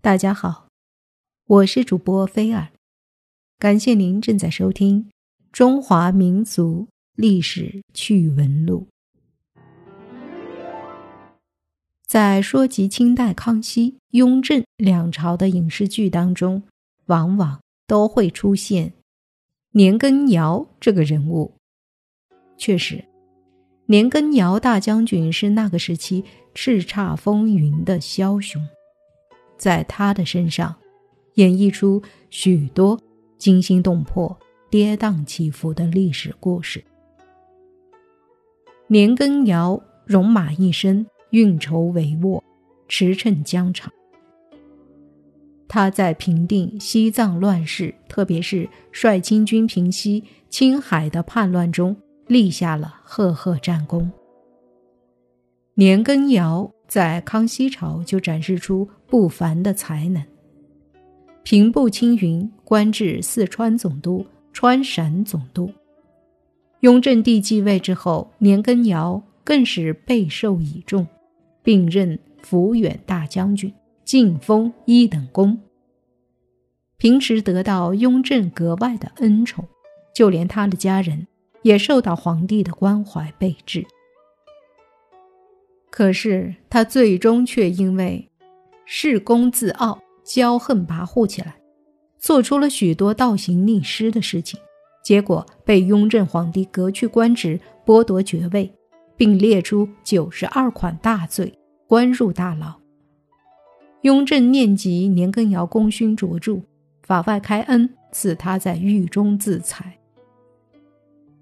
大家好，我是主播菲尔，感谢您正在收听《中华民族历史趣闻录》。在说及清代康熙、雍正两朝的影视剧当中，往往都会出现年羹尧这个人物。确实，年羹尧大将军是那个时期叱咤风云的枭雄。在他的身上，演绎出许多惊心动魄、跌宕起伏的历史故事。年羹尧戎马一生，运筹帷幄，驰骋疆场。他在平定西藏乱世，特别是率清军平息青海的叛乱中，立下了赫赫战功。年羹尧。在康熙朝就展示出不凡的才能，平步青云，官至四川总督、川陕总督。雍正帝继位之后，年羹尧更是备受倚重，并任抚远大将军，晋封一等功。平时得到雍正格外的恩宠，就连他的家人也受到皇帝的关怀备至。可是他最终却因为恃功自傲、骄横跋扈起来，做出了许多倒行逆施的事情，结果被雍正皇帝革去官职、剥夺爵位，并列出九十二款大罪，关入大牢。雍正念及年羹尧功勋卓著，法外开恩，赐他在狱中自裁。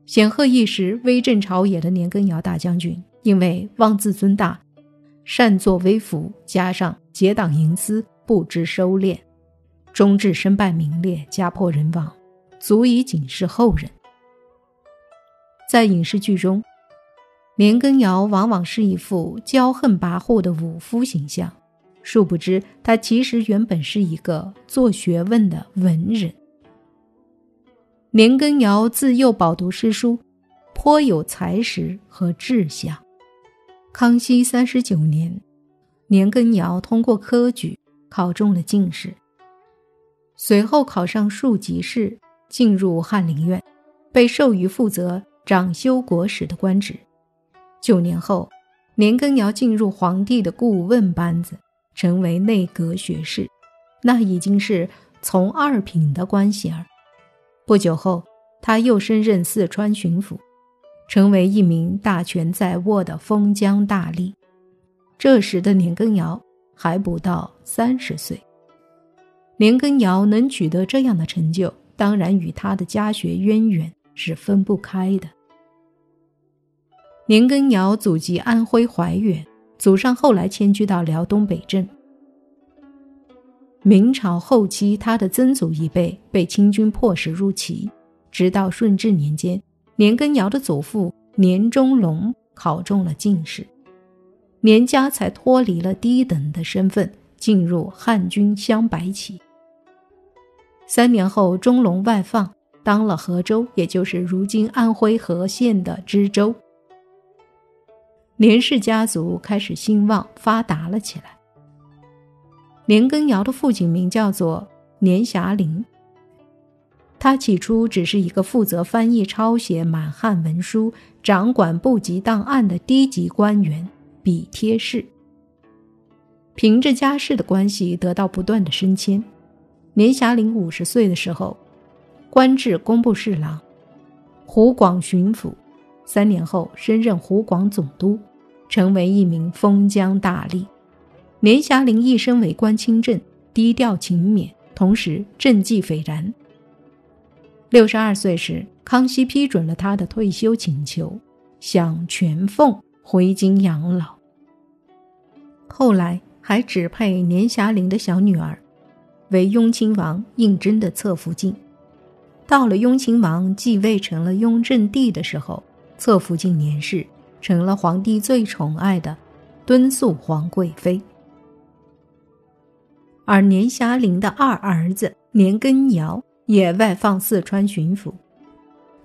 显赫一时、威震朝野的年羹尧大将军。因为妄自尊大，擅作威服，加上结党营私，不知收敛，终至身败名裂，家破人亡，足以警示后人。在影视剧中，年羹尧往往是一副骄横跋扈的武夫形象，殊不知他其实原本是一个做学问的文人。年羹尧自幼饱读诗书，颇有才识和志向。康熙三十九年，年羹尧通过科举考中了进士，随后考上庶吉士，进入翰林院，被授予负责掌修国史的官职。九年后，年羹尧进入皇帝的顾问班子，成为内阁学士，那已经是从二品的官衔儿。不久后，他又升任四川巡抚。成为一名大权在握的封疆大吏。这时的年羹尧还不到三十岁。年羹尧能取得这样的成就，当然与他的家学渊源是分不开的。年羹尧祖籍安徽怀远，祖上后来迁居到辽东北镇。明朝后期，他的曾祖一辈被清军迫使入齐，直到顺治年间。年羹尧的祖父年中龙考中了进士，年家才脱离了低等的身份，进入汉军镶白旗。三年后，中龙外放，当了河州，也就是如今安徽和县的知州。年氏家族开始兴旺发达了起来。年羹尧的父亲名叫做年霞龄。他起初只是一个负责翻译、抄写满汉文书、掌管部级档案的低级官员，笔贴士。凭着家世的关系，得到不断的升迁。年霞龄五十岁的时候，官至工部侍郎、湖广巡抚。三年后，升任湖广总督，成为一名封疆大吏。年霞龄一生为官清正、低调勤勉，同时政绩斐然。六十二岁时，康熙批准了他的退休请求，享全俸回京养老。后来还指配年霞龄的小女儿为雍亲王胤禛的侧福晋。到了雍亲王继位成了雍正帝的时候，侧福晋年氏成了皇帝最宠爱的敦肃皇贵妃，而年霞龄的二儿子年羹尧。也外放四川巡抚，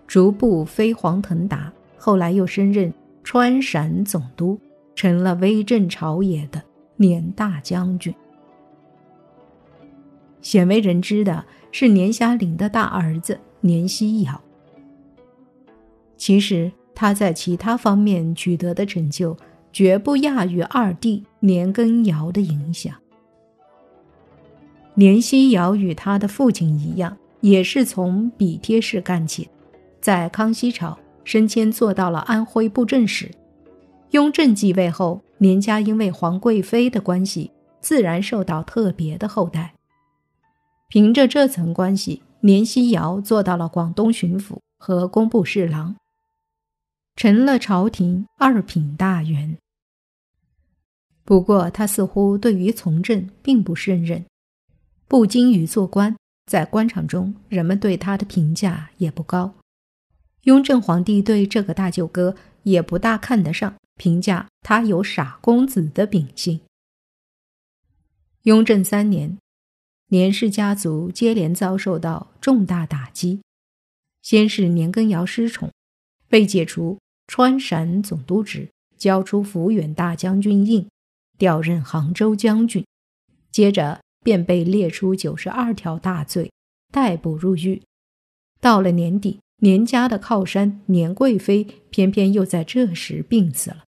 逐步飞黄腾达。后来又升任川陕总督，成了威震朝野的年大将军。鲜为人知的是年遐龄的大儿子年希尧。其实他在其他方面取得的成就，绝不亚于二弟年羹尧的影响。年希尧与他的父亲一样，也是从比贴氏干起，在康熙朝升迁做到了安徽布政使。雍正继位后，年家因为皇贵妃的关系，自然受到特别的厚待。凭着这层关系，年希尧做到了广东巡抚和工部侍郎，成了朝廷二品大员。不过，他似乎对于从政并不胜任，不精于做官，在官场中人们对他的评价也不高。雍正皇帝对这个大舅哥也不大看得上。评价他有傻公子的秉性。雍正三年，年氏家族接连遭受到重大打击，先是年羹尧失宠，被解除川陕总督职，交出抚远大将军印，调任杭州将军，接着便被列出九十二条大罪，逮捕入狱。到了年底，年家的靠山年贵妃偏偏又在这时病死了。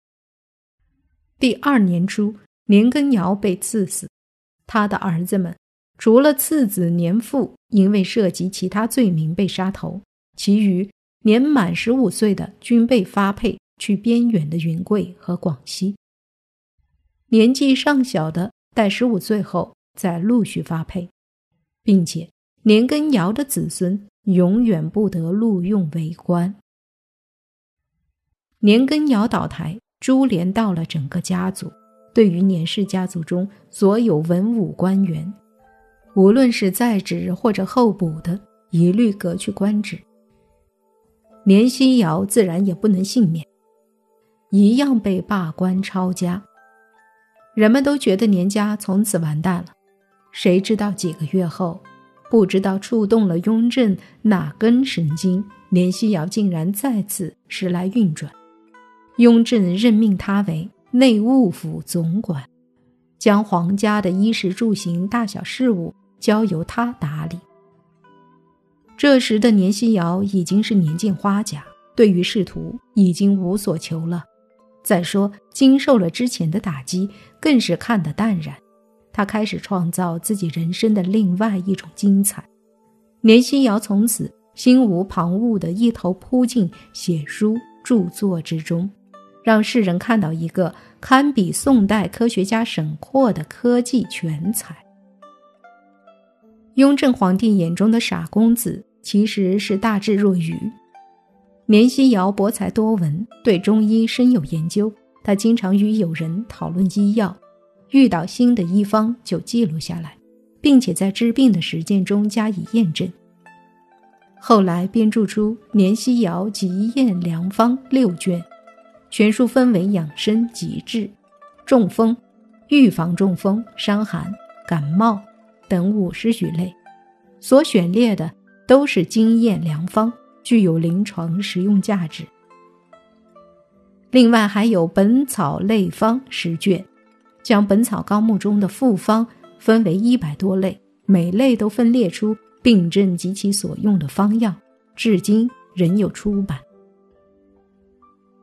第二年初，年羹尧被赐死，他的儿子们除了次子年富因为涉及其他罪名被杀头，其余年满十五岁的均被发配去边远的云贵和广西。年纪尚小的待十五岁后再陆续发配，并且年羹尧的子孙永远不得录用为官。年羹尧倒台。株连到了整个家族，对于年氏家族中所有文武官员，无论是在职或者候补的，一律革去官职。年希尧自然也不能幸免，一样被罢官抄家。人们都觉得年家从此完蛋了，谁知道几个月后，不知道触动了雍正哪根神经，年希尧竟然再次时来运转。雍正任命他为内务府总管，将皇家的衣食住行大小事务交由他打理。这时的年希尧已经是年近花甲，对于仕途已经无所求了。再说，经受了之前的打击，更是看得淡然。他开始创造自己人生的另外一种精彩。年希尧从此心无旁骛地一头扑进写书著作之中。让世人看到一个堪比宋代科学家沈括的科技全才。雍正皇帝眼中的傻公子，其实是大智若愚。年希尧博才多闻，对中医深有研究。他经常与友人讨论医药，遇到新的医方就记录下来，并且在治病的实践中加以验证。后来编著出《年西尧集验良方》六卷。全书分为养生、急治、中风、预防中风、伤寒、感冒等五十余类，所选列的都是经验良方，具有临床实用价值。另外还有《本草类方》十卷，将《本草纲目》中的复方分为一百多类，每类都分列出病症及其所用的方药，至今仍有出版。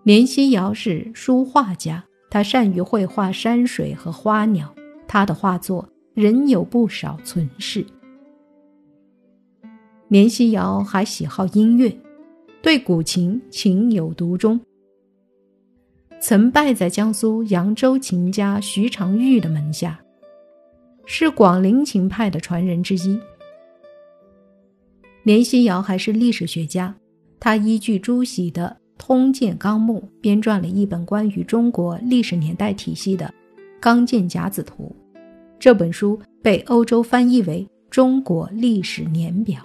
年希尧是书画家，他善于绘画山水和花鸟，他的画作仍有不少存世。年希尧还喜好音乐，对古琴情有独钟，曾拜在江苏扬州琴家徐长玉的门下，是广陵琴派的传人之一。连心尧还是历史学家，他依据朱熹的。《通鉴纲目》编撰了一本关于中国历史年代体系的《纲鉴甲子图》，这本书被欧洲翻译为《中国历史年表》，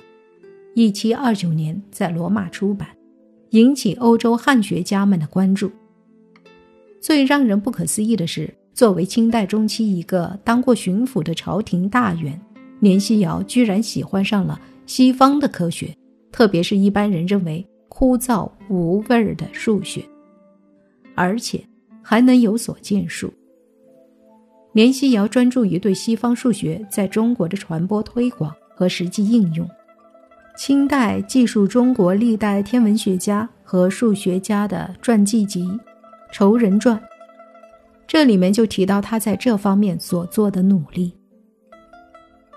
一七二九年在罗马出版，引起欧洲汉学家们的关注。最让人不可思议的是，作为清代中期一个当过巡抚的朝廷大员，年希尧居然喜欢上了西方的科学，特别是一般人认为。枯燥无味儿的数学，而且还能有所建树。年希尧专注于对西方数学在中国的传播推广和实际应用。清代记述中国历代天文学家和数学家的传记集《仇人传》，这里面就提到他在这方面所做的努力。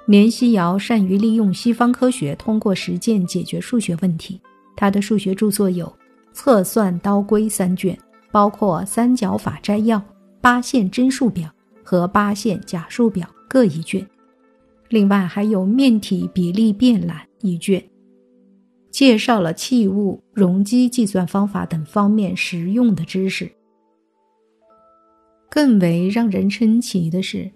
年希尧善于利用西方科学，通过实践解决数学问题。他的数学著作有《测算刀规》三卷，包括三角法摘要、八线真数表和八线假数表各一卷。另外还有面体比例变懒一卷，介绍了器物容积计算方法等方面实用的知识。更为让人称奇的是，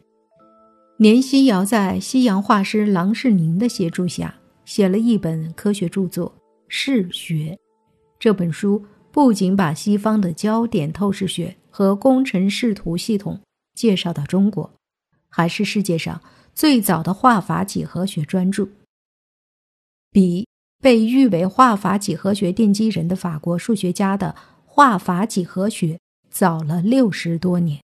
年希尧在西洋画师郎世宁的协助下，写了一本科学著作《视学》。这本书不仅把西方的焦点透视学和工程视图系统介绍到中国，还是世界上。最早的画法几何学专著，比被誉为画法几何学奠基人的法国数学家的画法几何学早了六十多年。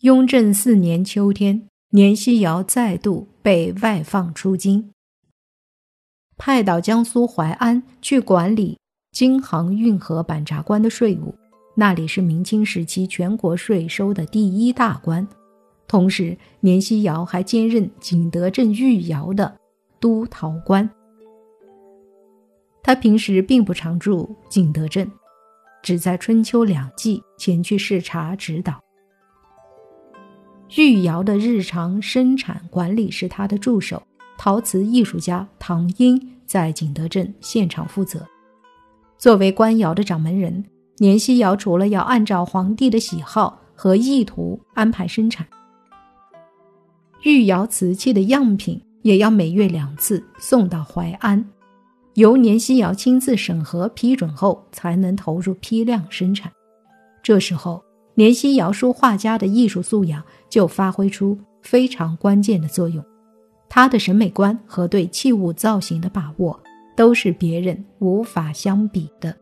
雍正四年秋天，年希尧再度被外放出京，派到江苏淮安去管理京杭运河板闸关的税务，那里是明清时期全国税收的第一大关。同时，年希尧还兼任景德镇御窑的督陶官。他平时并不常驻景德镇，只在春秋两季前去视察指导。御窑的日常生产管理是他的助手陶瓷艺术家唐英在景德镇现场负责。作为官窑的掌门人，年希尧除了要按照皇帝的喜好和意图安排生产。玉窑瓷器的样品也要每月两次送到淮安，由年希尧亲自审核批准后，才能投入批量生产。这时候，年希尧书画家的艺术素养就发挥出非常关键的作用，他的审美观和对器物造型的把握都是别人无法相比的。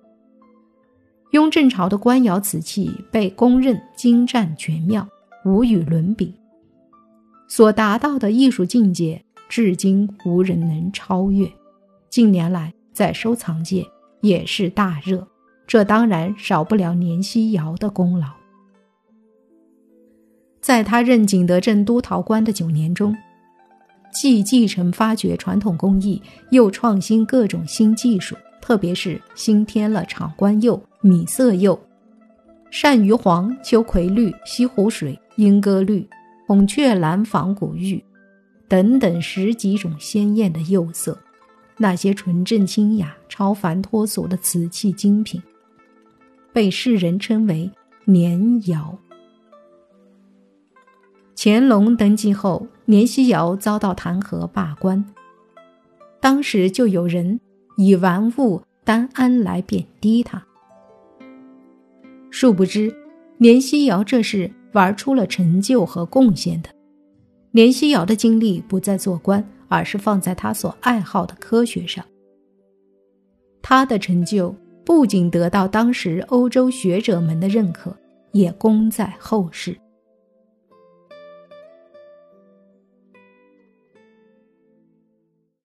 雍正朝的官窑瓷器被公认精湛绝妙，无与伦比。所达到的艺术境界，至今无人能超越。近年来，在收藏界也是大热，这当然少不了年希尧的功劳。在他任景德镇督陶官的九年中，既继承发掘传统工艺，又创新各种新技术，特别是新添了场官釉、米色釉、鳝鱼黄、秋葵绿、西湖水、莺歌绿。孔雀蓝仿古玉，等等十几种鲜艳的釉色，那些纯正清雅、超凡脱俗的瓷器精品，被世人称为年窑。乾隆登基后，年希尧遭到弹劾罢官，当时就有人以玩物单安来贬低他。殊不知，年希尧这是。玩出了成就和贡献的，年希尧的经历不在做官，而是放在他所爱好的科学上。他的成就不仅得到当时欧洲学者们的认可，也功在后世。